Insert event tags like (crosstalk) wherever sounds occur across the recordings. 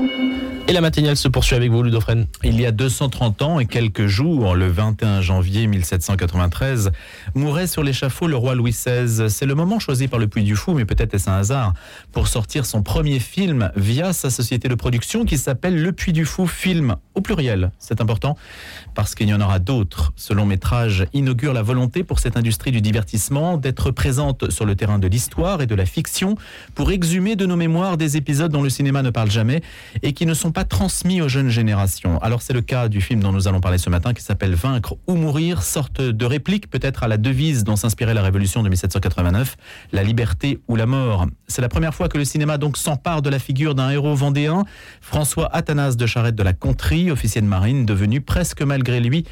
thank you Et la matinale se poursuit avec vous, Ludofren. Il y a 230 ans et quelques jours, le 21 janvier 1793, mourait sur l'échafaud le roi Louis XVI. C'est le moment choisi par le Puy du Fou, mais peut-être est-ce un hasard, pour sortir son premier film via sa société de production qui s'appelle Le Puy du Fou Film, au pluriel. C'est important parce qu'il y en aura d'autres. Ce long métrage inaugure la volonté pour cette industrie du divertissement d'être présente sur le terrain de l'histoire et de la fiction pour exhumer de nos mémoires des épisodes dont le cinéma ne parle jamais et qui ne sont pas transmis aux jeunes générations. Alors c'est le cas du film dont nous allons parler ce matin qui s'appelle Vaincre ou mourir, sorte de réplique peut-être à la devise dont s'inspirait la révolution de 1789, la liberté ou la mort. C'est la première fois que le cinéma donc s'empare de la figure d'un héros vendéen, François Athanas de Charette de la Contrie, officier de marine, devenu presque malgré lui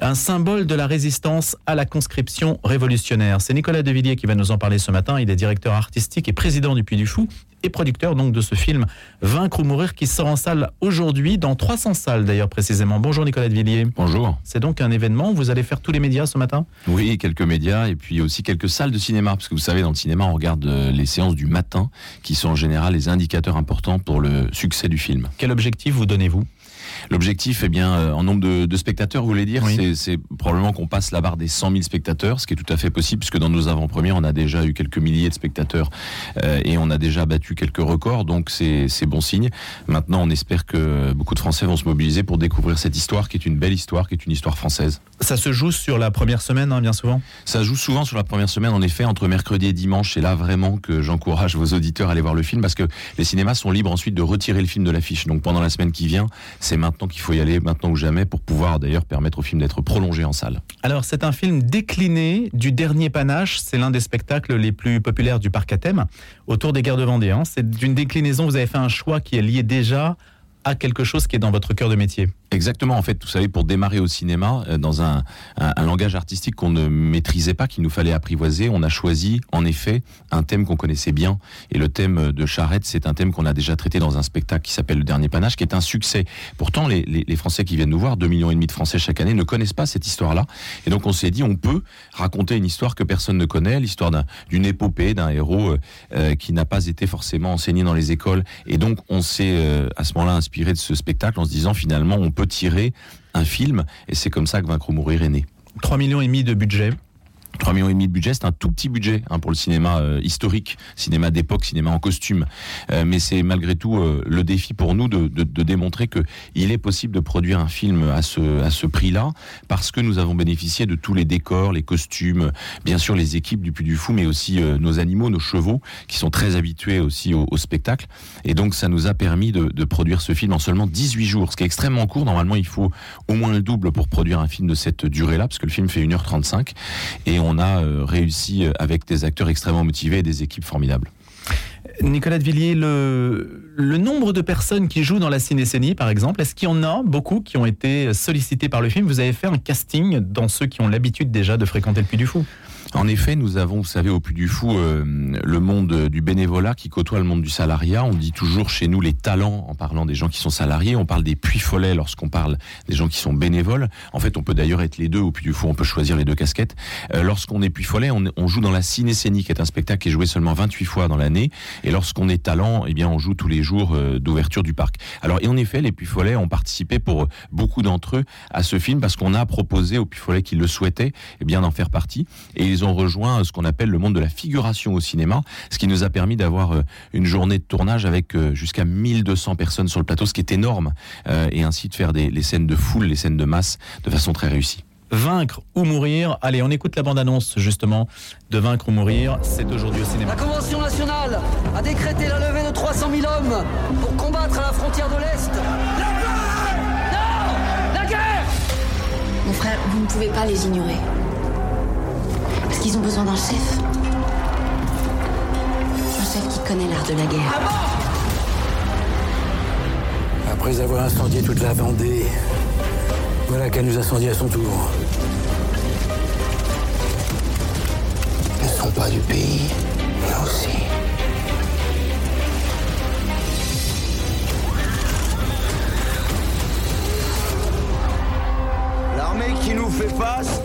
un symbole de la résistance à la conscription révolutionnaire. C'est Nicolas Devilliers qui va nous en parler ce matin. Il est directeur artistique et président du Puy du Fou et producteur donc de ce film Vaincre ou mourir qui sort en salle aujourd'hui dans 300 salles d'ailleurs précisément. Bonjour Nicolas Devilliers. Bonjour. C'est donc un événement. Vous allez faire tous les médias ce matin? Oui, quelques médias et puis aussi quelques salles de cinéma parce que vous savez dans le cinéma on regarde euh, les séances du matin qui sont en général les indicateurs importants pour le succès du film. Quel objectif vous donnez-vous? L'objectif, eh bien, euh, en nombre de, spectateurs, vous voulez dire, c'est probablement qu'on passe la barre des 100 000 spectateurs, ce qui est tout à fait possible, puisque dans nos avant-premières, on a déjà eu quelques milliers de spectateurs euh, et on a déjà battu quelques records, donc c'est bon signe. Maintenant, on espère que beaucoup de Français vont se mobiliser pour découvrir cette histoire, qui est une belle histoire, qui est une histoire française. Ça se joue sur la première semaine, hein, bien souvent? Ça se joue souvent sur la première semaine, en effet, entre mercredi et dimanche. C'est là vraiment que j'encourage vos auditeurs à aller voir le film, parce que les cinémas sont libres ensuite de retirer le film de l'affiche. Donc pendant la semaine qui vient, c'est maintenant qu'il faut y aller, maintenant ou jamais, pour pouvoir d'ailleurs permettre au film d'être prolongé en salle. Alors c'est un film décliné du dernier panache, c'est l'un des spectacles les plus populaires du parc à thème, autour des guerres de Vendée. Hein. C'est d'une déclinaison, vous avez fait un choix qui est lié déjà à quelque chose qui est dans votre cœur de métier. Exactement, en fait, vous savez, pour démarrer au cinéma, euh, dans un, langage artistique qu'on ne maîtrisait pas, qu'il nous fallait apprivoiser, on a choisi, en effet, un thème qu'on connaissait bien. Et le thème de Charrette, c'est un thème qu'on a déjà traité dans un spectacle qui s'appelle Le Dernier Panache, qui est un succès. Pourtant, les, les, Français qui viennent nous voir, 2 millions de Français chaque année, ne connaissent pas cette histoire-là. Et donc, on s'est dit, on peut raconter une histoire que personne ne connaît, l'histoire d'une épopée, d'un héros euh, euh, qui n'a pas été forcément enseigné dans les écoles. Et donc, on s'est, à ce moment-là, inspiré de ce spectacle en se disant, finalement, on peut tirer un film, et c'est comme ça que Vaincre ou mourir est né. 3 millions et demi de budget. 3 millions et demi de budget, c'est un tout petit budget hein, pour le cinéma euh, historique, cinéma d'époque, cinéma en costume. Euh, mais c'est malgré tout euh, le défi pour nous de, de, de démontrer que il est possible de produire un film à ce, à ce prix-là, parce que nous avons bénéficié de tous les décors, les costumes, bien sûr les équipes du Puy du Fou, mais aussi nos animaux, nos chevaux, qui sont très habitués aussi au, au spectacle. Et donc ça nous a permis de, de, produire ce film en seulement 18 jours, ce qui est extrêmement court. Normalement, il faut au moins le double pour produire un film de cette durée-là, parce que le film fait 1h35. Et a euh, réussi euh, avec des acteurs extrêmement motivés et des équipes formidables. Nicolas de Villiers, le, nombre de personnes qui jouent dans la cinécénie, par exemple, est-ce qu'il y en a beaucoup qui ont été sollicités par le film? Vous avez fait un casting dans ceux qui ont l'habitude déjà de fréquenter le Puy du Fou en effet, nous avons, vous savez, au Puy du Fou, euh, le monde du bénévolat qui côtoie le monde du salariat. On dit toujours chez nous les talents en parlant des gens qui sont salariés. On parle des puits follets lorsqu'on parle des gens qui sont bénévoles. En fait, on peut d'ailleurs être les deux au Puy du Fou. On peut choisir les deux casquettes. Euh, lorsqu'on est puits follet, on, on, joue dans la cinécénie, qui est un spectacle qui est joué seulement 28 fois dans l'année. Et lorsqu'on est talent, eh bien, on joue tous les jours euh, d'ouverture du parc. Alors, et en effet, les puits follets ont participé pour beaucoup d'entre eux à ce film parce qu'on a proposé aux puits follets qui le souhaitaient, eh bien, d'en faire partie. Et ils rejoint ce qu'on appelle le monde de la figuration au cinéma, ce qui nous a permis d'avoir euh, une journée de tournage avec euh, jusqu'à 1200 personnes sur le plateau, ce qui est énorme, euh, et ainsi de faire des, les scènes de foule, les scènes de masse de façon très réussie. Vaincre ou mourir? Allez, on écoute la bande-annonce justement de Vaincre ou mourir. C'est aujourd'hui au cinéma. La Convention nationale a décrété la levée de 300 000 hommes pour combattre à la frontière de l'Est. La guerre Non La guerre Mon frère, vous ne pouvez pas les ignorer. Qu'ils ont besoin d'un chef. Un chef qui connaît l'art de la guerre. Après avoir incendié toute la Vendée, voilà qu'elle nous incendie à son tour. Ils ne sont pas du pays, là aussi. qui nous fait face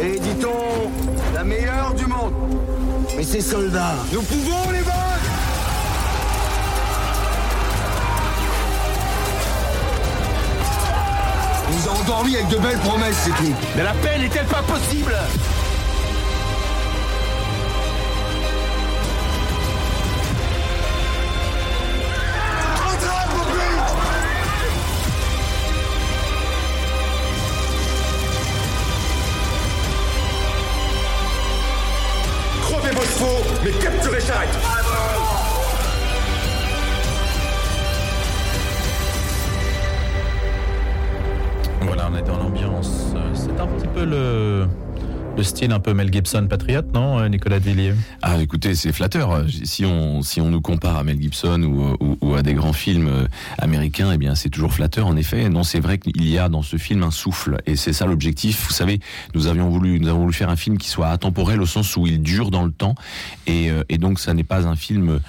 est, dit-on, la meilleure du monde. Mais ces soldats, nous pouvons les vaincre Nous a endormis avec de belles promesses, c'est tout. Mais la paix n'est-elle pas possible? Mais capturez Charrette Voilà, on est dans l'ambiance. C'est un petit peu le, le style un peu Mel Gibson patriote, non, euh, Nicolas Villiers? Ah, écoutez, c'est flatteur. Si on, si on nous compare à Mel Gibson ou, à des grands films euh, américains, eh bien, c'est toujours flatteur, en effet. Non, c'est vrai qu'il y a dans ce film un souffle. Et c'est ça l'objectif. Vous savez, nous avions voulu, nous avons voulu faire un film qui soit atemporel au sens où il dure dans le temps. Et, euh, donc, ça n'est pas un film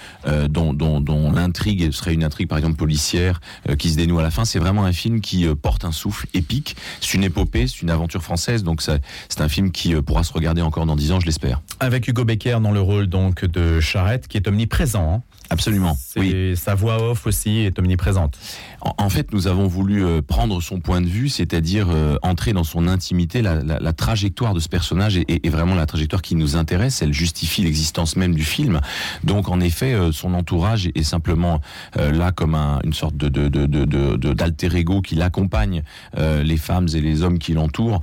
dont, dont, dont l'intrigue serait une intrigue, par exemple, policière, qui se dénoue à la fin. C'est vraiment un film qui porte un souffle épique. C'est une épopée, c'est une aventure française. Donc, c'est un film qui euh, pourra se regarder encore dans dix ans, je l'espère. Avec Hugo Becker dans le rôle donc de Charrette, qui est omniprésent. hein. Absolument. Oui. Sa voix off aussi est omniprésente. En, en fait, nous avons voulu euh, prendre son point de vue, c'est-à-dire euh, entrer dans son intimité. La, la- la trajectoire de ce personnage est, est- est vraiment la trajectoire qui nous intéresse. Elle justifie l'existence même du film. Donc, en effet, euh, son entourage est, est simplement euh, là comme un- une sorte de de- de- de- de- de- d'alter ego qui l'accompagne. Les femmes et les hommes qui l'entourent,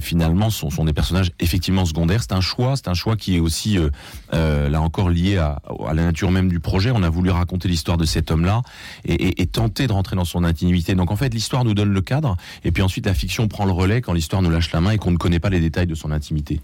finalement, sont, sont des personnages effectivement secondaires. C'est un choix. C'est un choix qui est aussi, euh, euh, là encore, lié à, la nature même du projet. On a voulu raconter l'histoire de cet homme-là et, tenter de rentrer dans son intimité. Donc en fait, l'histoire nous donne le cadre, et puis ensuite la fiction prend le relais quand l'histoire nous lâche la main et qu'on ne connaît pas les détails de son intimité.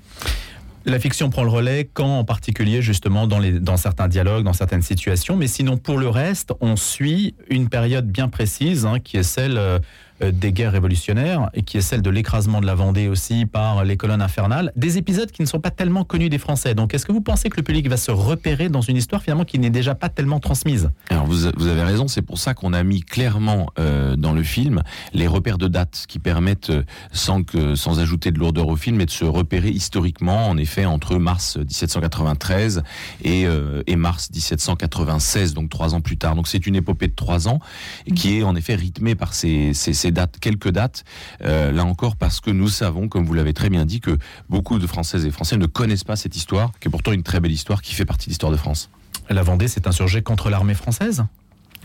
La fiction prend le relais quand, en particulier, justement, dans, certains dialogues, dans certaines situations. Mais sinon, pour le reste, on suit une période bien précise, hein, qui est celle euh, des guerres révolutionnaires et qui est celle de l'écrasement de la Vendée aussi par les colonnes infernales. Des épisodes qui ne sont pas tellement connus des Français. Donc, est-ce que vous pensez que le public va se repérer dans une histoire finalement qui n'est déjà pas tellement transmise? Alors vous, vous avez raison, c'est pour ça qu'on a mis clairement euh, dans le film les repères de date qui permettent, euh, sans, que, sans ajouter de lourdeur au film, et de se repérer historiquement, en effet, entre mars 1793 et, euh, et mars 1796, donc trois ans plus tard. Donc c'est une épopée de trois ans qui est en effet rythmée par ces dates, quelques dates, euh, là encore parce que nous savons, comme vous l'avez très bien dit, que beaucoup de Françaises et Français ne connaissent pas cette histoire, qui est pourtant une très belle histoire, qui fait partie de l'histoire de France. La Vendée s'est insurgée contre l'armée française?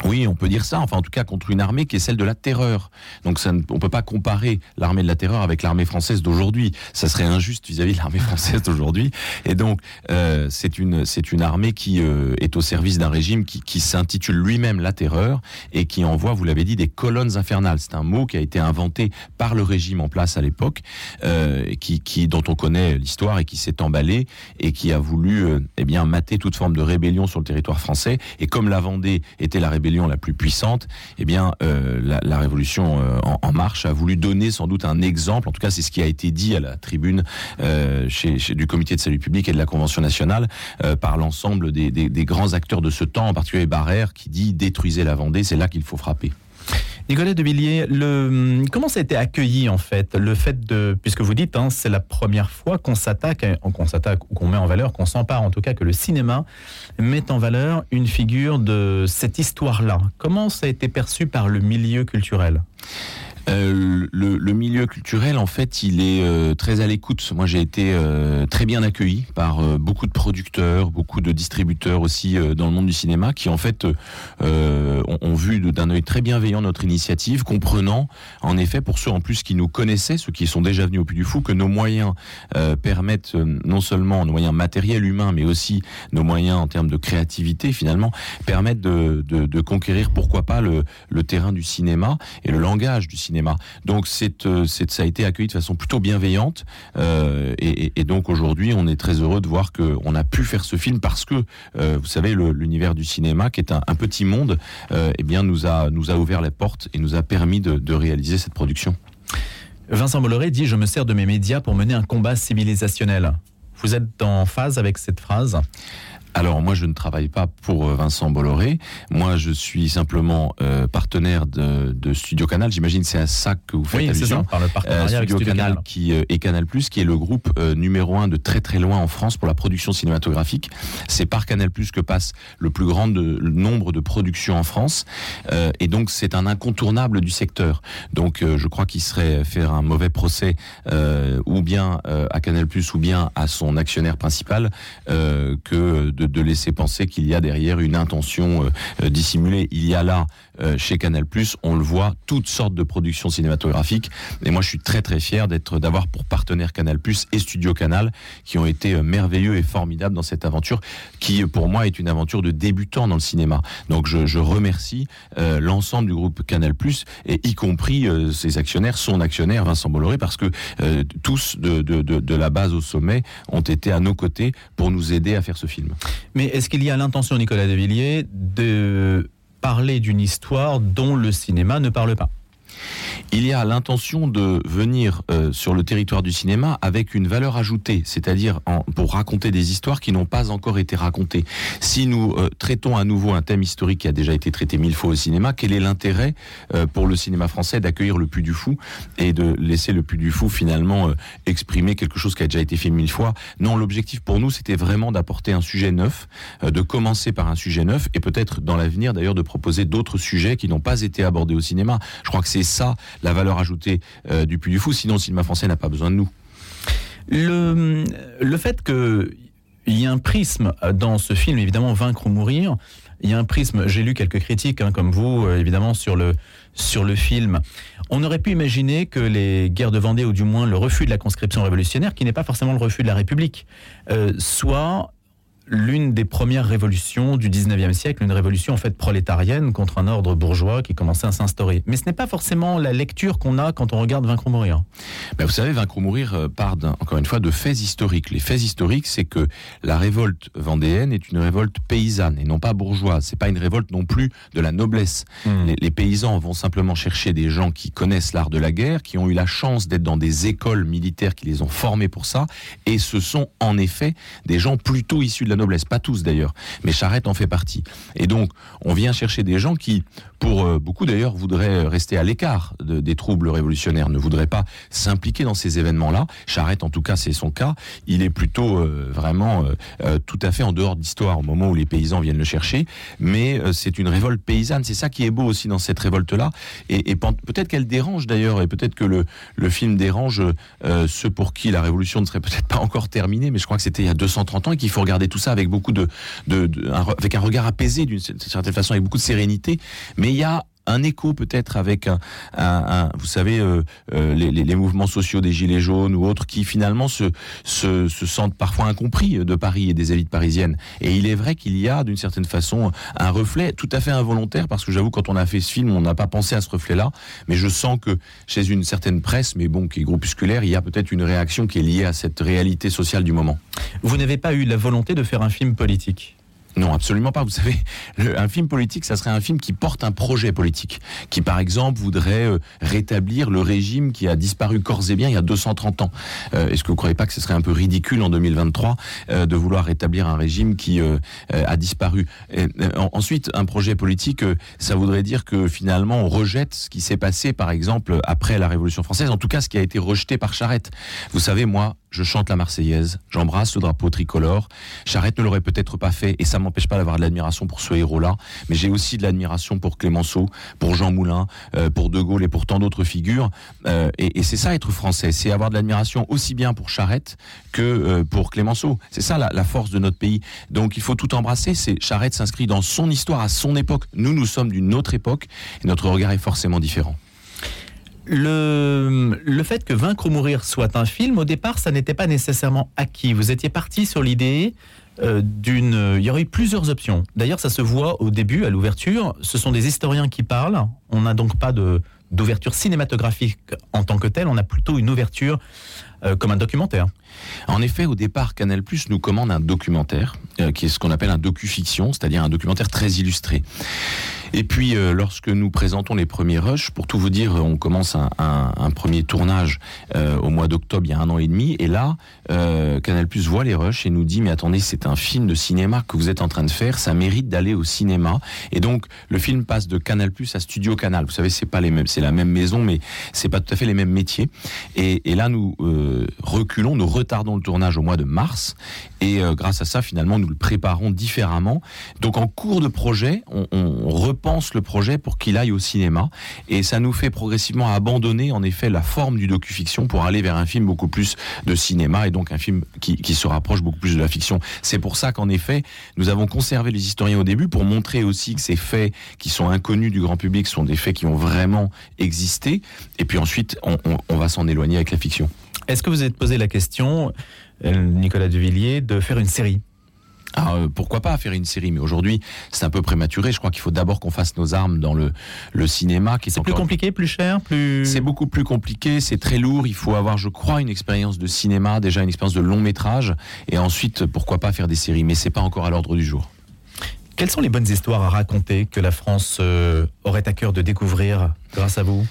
Oui, on peut dire ça. Enfin, en tout cas, contre une armée qui est celle de la terreur. Donc, ça ne- on peut pas comparer l'armée de la terreur avec l'armée française d'aujourd'hui. Ça serait injuste vis-à-vis de l'armée (laughs) française d'aujourd'hui. Et donc, euh, c'est une c'est une armée qui euh, est au service d'un régime qui, qui s'intitule lui-même la terreur et qui envoie, vous l'avez dit, des colonnes infernales. C'est un mot qui a été inventé par le régime en place à l'époque, euh, qui, qui dont on connaît l'histoire et qui s'est emballé et qui a voulu, euh, eh bien, mater toute forme de rébellion sur le territoire français. Et comme la Vendée était la rébellion la plus puissante, eh bien, euh, la, révolution euh, en, marche a voulu donner sans doute un exemple. En tout cas, c'est ce qui a été dit à la tribune euh, du Comité de salut public et de la Convention nationale par l'ensemble des, grands acteurs de ce temps, en particulier Barrère, qui dit détruisez la Vendée, c'est là qu'il faut frapper. Nicolas de Villiers, comment ça a été accueilli en fait? Le fait de, puisque vous dites, hein, c'est la première fois qu'on s'attaque, à- qu'on s'attaque ou qu'on met en valeur, qu'on s'empare en tout cas, que le cinéma met en valeur une figure de cette histoire-là. Comment ça a été perçu par le milieu culturel? Euh, le, le milieu culturel, en fait, il est euh, très à l'écoute. Moi, j'ai été euh, très bien accueilli par euh, beaucoup de producteurs, beaucoup de distributeurs aussi euh, dans le monde du cinéma, qui en fait ont, ont vu d'un œil très bienveillant notre initiative, comprenant, en effet, pour ceux en plus qui nous connaissaient, ceux qui sont déjà venus au Puy du Fou, que nos moyens permettent non seulement nos moyens matériels humains, mais aussi nos moyens en termes de créativité, finalement, permettent de, de, de conquérir, pourquoi pas, le, le terrain du cinéma et le langage du cinéma. Donc euh, ça a été accueilli de façon plutôt bienveillante euh, et, donc aujourd'hui on est très heureux de voir qu'on a pu faire ce film parce que euh, vous savez l'univers du cinéma qui est un, petit monde eh bien nous a nous a ouvert les portes et nous a permis de, de réaliser cette production. Vincent Bolloré dit Je me sers de mes médias pour mener un combat civilisationnel. Vous êtes en phase avec cette phrase? Alors moi je ne travaille pas pour euh, Vincent Bolloré. Moi je suis simplement euh, partenaire de, de, Studio Canal. J'imagine c'est à ça que vous faites oui, allusion. Ça, par le partenariat Studio, avec Studio Canal, Canal, qui euh, est Canal qui est le groupe euh, numéro un de très très loin en France pour la production cinématographique. C'est par Canal que passe le plus grand de, le nombre de productions en France euh, et donc c'est un incontournable du secteur. Donc je crois qu'il serait faire un mauvais procès ou bien à Canal ou bien à son actionnaire principal que de, de laisser penser qu'il y a derrière une intention euh, dissimulée. Il y a là, euh, chez Canal+, on le voit, toutes sortes de productions cinématographiques. Et moi, je suis très très fier d'être d'avoir pour partenaire Canal+ et Studio Canal, qui ont été euh, merveilleux et formidables dans cette aventure, qui pour moi est une aventure de débutant dans le cinéma. Donc je, remercie euh, l'ensemble du groupe Canal+, et y compris euh, ses actionnaires, son actionnaire Vincent Bolloré, parce que euh, tous de, de, de, de la base au sommet ont été à nos côtés pour nous aider à faire ce film. Mais est-ce qu'il y a l'intention, Nicolas Devilliers, de parler d'une histoire dont le cinéma ne parle pas il y a l'intention de venir euh, sur le territoire du cinéma avec une valeur ajoutée, c'est-à-dire pour raconter des histoires qui n'ont pas encore été racontées. Si nous euh, traitons à nouveau un thème historique qui a déjà été traité mille fois au cinéma, quel est l'intérêt euh, pour le cinéma français d'accueillir le Puy du Fou et de laisser le Puy du Fou finalement euh, exprimer quelque chose qui a déjà été fait mille fois? Non, l'objectif pour nous, c'était vraiment d'apporter un sujet neuf, euh, de commencer par un sujet neuf et peut-être dans l'avenir d'ailleurs de proposer d'autres sujets qui n'ont pas été abordés au cinéma. Je crois que c'est ça la valeur ajoutée euh, du Puy du Fou, sinon le cinéma français n'a pas besoin de nous. Le, le fait que il y a un prisme dans ce film, évidemment, Vaincre ou mourir. Il y a un prisme, j'ai lu quelques critiques, hein, comme vous, euh, évidemment, sur le, sur le film. On aurait pu imaginer que les guerres de Vendée, ou du moins le refus de la conscription révolutionnaire, qui n'est pas forcément le refus de la République, euh, soit l'une des premières révolutions du 19e siècle, une révolution en fait prolétarienne contre un ordre bourgeois qui commençait à s'instaurer. Mais ce n'est pas forcément la lecture qu'on a quand on regarde Vaincre ou mourir. Ben vous savez, Vaincre ou mourir euh, part encore une fois de faits historiques. Les faits historiques, c'est que la révolte vendéenne est une révolte paysanne et non pas bourgeoise. C'est pas une révolte non plus de la noblesse. Mmh. Les, les, paysans vont simplement chercher des gens qui connaissent l'art de la guerre, qui ont eu la chance d'être dans des écoles militaires qui les ont formés pour ça, et ce sont en effet des gens plutôt issus de la noblesse, pas tous d'ailleurs, mais Charette en fait partie. Et donc, on vient chercher des gens qui, pour euh, beaucoup d'ailleurs, voudraient rester à l'écart de, des troubles révolutionnaires, ne voudraient pas s'impliquer dans ces événements-là. Charette, en tout cas, c'est son cas. Il est plutôt euh, vraiment euh, tout à fait en dehors d'histoire au moment où les paysans viennent le chercher, mais c'est une révolte paysanne. C'est ça qui est beau aussi dans cette révolte-là, et, peut-être qu'elle dérange d'ailleurs, et peut-être que le, film dérange ceux pour qui la révolution ne serait peut-être pas encore terminée, mais je crois que c'était il y a 230 ans et qu'il faut regarder tout ça avec beaucoup de, avec un regard apaisé d'une certaine façon, avec beaucoup de sérénité. Mais il y a un écho peut-être avec un, vous savez euh, euh, les, mouvements sociaux des gilets jaunes ou autres qui finalement se, se, se, sentent parfois incompris de Paris et des élites parisiennes. Et il est vrai qu'il y a d'une certaine façon un reflet tout à fait involontaire parce que j'avoue quand on a fait ce film on n'a pas pensé à ce reflet là mais je sens que chez une certaine presse mais bon qui est groupusculaire il y a peut-être une réaction qui est liée à cette réalité sociale du moment. Vous n'avez pas eu la volonté de faire un film politique? Non, absolument pas. Vous savez, un film politique, ça serait un film qui porte un projet politique, qui par exemple voudrait euh, rétablir le régime qui a disparu corps et bien il y a 230 ans. Euh, Est-ce que vous ne croyez pas que ce serait un peu ridicule en 2023 euh, de vouloir rétablir un régime qui euh, a disparu? Et, en, Ensuite, un projet politique, euh, ça voudrait dire que finalement on rejette ce qui s'est passé, par exemple, après la Révolution française, en tout cas ce qui a été rejeté par Charette. Vous savez, moi, je chante la Marseillaise, j'embrasse le drapeau tricolore. Charette ne l'aurait peut-être pas fait et ça m'empêche pas d'avoir de l'admiration pour ce héros-là, mais j'ai aussi de l'admiration pour Clémenceau, pour Jean Moulin, euh, pour De Gaulle et pour tant d'autres figures. Euh, et, et c'est ça être français, c'est avoir de l'admiration aussi bien pour Charette que euh, pour Clémenceau. C'est ça la, la, force de notre pays. Donc il faut tout embrasser. C'est Charette s'inscrit dans son histoire à son époque. Nous, nous sommes d'une autre époque et notre regard est forcément différent. Le, le, fait que Vaincre ou mourir soit un film, au départ, ça n'était pas nécessairement acquis. Vous étiez parti sur l'idée euh, d'une... Il y aurait eu plusieurs options. D'ailleurs, ça se voit au début, à l'ouverture. Ce sont des historiens qui parlent. On n'a donc pas de d'ouverture cinématographique en tant que telle, on a plutôt une ouverture euh, comme un documentaire. En effet, au départ, Canal Plus nous commande un documentaire, euh, qui est ce qu'on appelle un docu-fiction, c'est-à-dire un documentaire très illustré. Et puis, euh, lorsque nous présentons les premiers rushs, pour tout vous dire, on commence un, premier tournage au mois d'octobre, il y a un an et demi, et là, euh, Canal Plus voit les rushs et nous dit, mais attendez, c'est un film de cinéma que vous êtes en train de faire, ça mérite d'aller au cinéma. Et donc, le film passe de Canal Plus à Studio Canal. Vous savez, c'est pas les mêmes, c'est la même maison, mais c'est pas tout à fait les mêmes métiers. Et là, nous euh, reculons, nous retardons le tournage au mois de mars, et euh, grâce à ça, finalement, nous le préparons différemment. Donc, en cours de projet, on, repense le projet pour qu'il aille au cinéma, et ça nous fait progressivement abandonner, en effet, la forme du docu-fiction pour aller vers un film beaucoup plus de cinéma, et donc un film qui, se rapproche beaucoup plus de la fiction. C'est pour ça qu'en effet, nous avons conservé les historiens au début pour montrer aussi que ces faits qui sont inconnus du grand public sont des faits qui ont vraiment existé, et puis ensuite, on va s'en éloigner avec la fiction. Est-ce que vous êtes posé la question, euh, Nicolas de Villiers, de faire une série? Alors, euh, pourquoi pas faire une série? Mais aujourd'hui, c'est un peu prématuré. Je crois qu'il faut d'abord qu'on fasse nos armes dans le, le cinéma, qui est, C'est plus compliqué, plus cher, plus... C'est beaucoup plus compliqué, c'est très lourd. Il faut avoir, je crois, une expérience de cinéma, déjà une expérience de long métrage, et ensuite, pourquoi pas faire des séries. Mais c'est pas encore à l'ordre du jour. Quelles sont les bonnes histoires à raconter que la France euh, aurait à cœur de découvrir grâce à vous?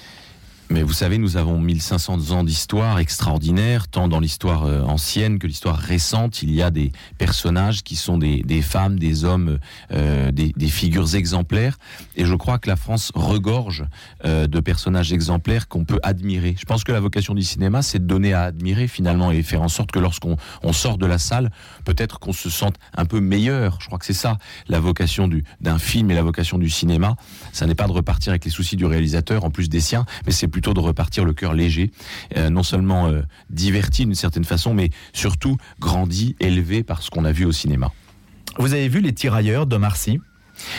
Mais vous savez, nous avons 1500 ans d'histoire extraordinaire, tant dans l'histoire euh, ancienne que l'histoire récente. Il y a des personnages qui sont des, femmes, des hommes, euh, des, figures exemplaires. Et je crois que la France regorge euh, de personnages exemplaires qu'on peut admirer. Je pense que la vocation du cinéma, c'est de donner à admirer finalement et faire en sorte que lorsqu'on on sort de la salle, peut-être qu'on se sente un peu meilleur. Je crois que c'est ça la vocation du- d'un film et la vocation du cinéma. Ça n'est pas de repartir avec les soucis du réalisateur en plus des siens, mais c'est plutôt de repartir le cœur léger, euh, non seulement euh, diverti d'une certaine façon, mais surtout grandi, élevé par ce qu'on a vu au cinéma. Vous avez vu Les Tirailleurs de Marcy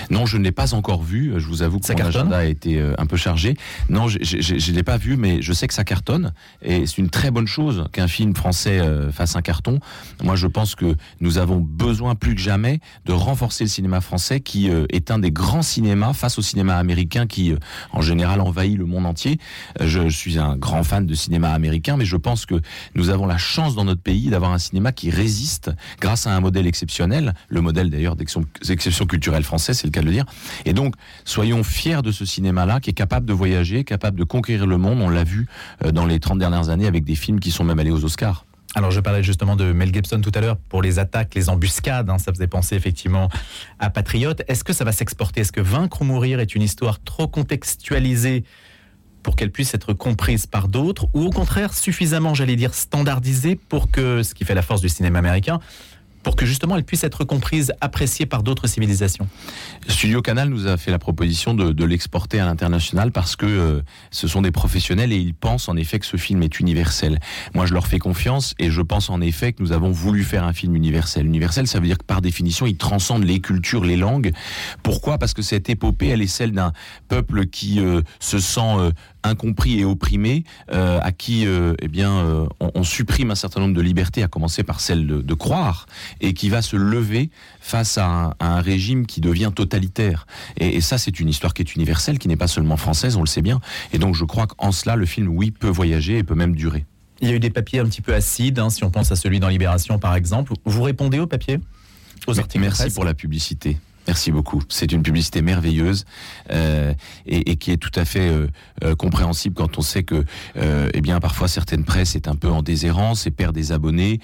Non, je ne l'ai pas encore vu. Je vous avoue que Ça mon cartonne agenda a été euh, un peu chargé. Non, je ne l'ai pas vu, mais je sais que ça cartonne. Et c'est une très bonne chose qu'un film français euh, fasse un carton. Moi, je pense que nous avons besoin plus que jamais de renforcer le cinéma français, qui euh, est un des grands cinémas face au cinéma américain, qui en général envahit le monde entier. Je, je suis un grand fan de cinéma américain, mais je pense que nous avons la chance dans notre pays d'avoir un cinéma qui résiste grâce à un modèle exceptionnel, le modèle d'ailleurs d'exception culturelle française, c'est le cas de le dire. Et donc, soyons fiers de ce cinéma-là qui est capable de voyager, capable de conquérir le monde. On l'a vu euh, dans les 30 dernières années avec des films qui sont même allés aux Oscars. Alors je parlais justement de Mel Gibson tout à l'heure pour les attaques, les embuscades, hein, ça faisait penser effectivement à Patriote. Est-ce que ça va s'exporter? Est-ce que Vaincre ou mourir est une histoire trop contextualisée pour qu'elle puisse être comprise par d'autres? Ou au contraire suffisamment, j'allais dire, standardisée pour que, ce qui fait la force du cinéma américain, pour que justement elle puisse être comprise, appréciée par d'autres civilisations Studio Canal nous a fait la proposition de, de l'exporter à l'international parce que euh, ce sont des professionnels et ils pensent en effet que ce film est universel. Moi, je leur fais confiance et je pense en effet que nous avons voulu faire un film universel. Universel, ça veut dire que par définition, il transcende les cultures, les langues. Pourquoi? Parce que cette épopée, elle est celle d'un peuple qui euh, se sent euh, incompris et opprimé, euh, à qui euh, eh bien euh, on, on supprime un certain nombre de libertés, à commencer par celle de, de croire, et qui va se lever face à un, à un régime qui devient totalitaire. Et, et ça, c'est une histoire qui est universelle, qui n'est pas seulement française, on le sait bien. Et donc, je crois qu'en cela, le film, oui, peut voyager et peut même durer. Il y a eu des papiers un petit peu acides, hein, si on pense à celui dans Libération par exemple. Vous répondez aux papiers? Aux articles Merci pour la publicité. Merci beaucoup. C'est une publicité merveilleuse euh, et, qui est tout à fait euh, euh, compréhensible quand on sait que, euh, eh bien, parfois certaines presses est un peu en déshérence et perd des abonnés.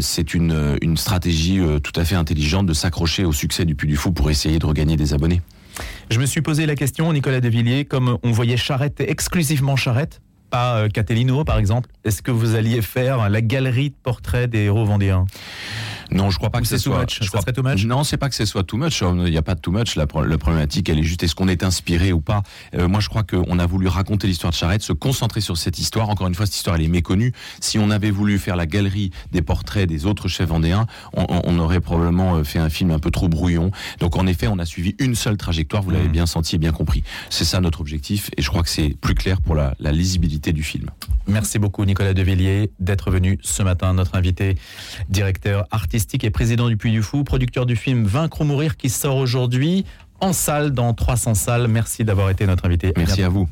C'est une, une stratégie tout à fait intelligente de s'accrocher au succès du Puy du Fou pour essayer de regagner des abonnés. Je me suis posé la question, Nicolas Devilliers, comme on voyait Charrette, exclusivement Charrette, pas Catelino par exemple, est-ce que vous alliez faire la galerie de portraits des héros vendéens Non, je crois pas Ou que c'est ce too soit. much je Ça crois- serait too much Non, c'est pas que ce soit too much. Il n'y a pas de too much. La, la problématique, elle est juste est-ce qu'on est inspiré ou pas? Euh, moi, je crois qu'on a voulu raconter l'histoire de Charette, se concentrer sur cette histoire. Encore une fois, cette histoire, elle est méconnue. Si on avait voulu faire la galerie des portraits des autres chefs vendéens, on, on- on aurait probablement euh, fait un film un peu trop brouillon. Donc, en effet, on a suivi une seule trajectoire. Vous l'avez Mm. bien senti et bien compris. C'est ça notre objectif, et je crois que c'est plus clair pour la, la lisibilité du film. Merci beaucoup Nicolas Devilliers d'être venu ce matin, notre invité, directeur artistique et président du Puy du Fou, producteur du film Vaincre ou mourir qui sort aujourd'hui en salle dans 300 salles. Merci d'avoir été notre invité. Merci à vous.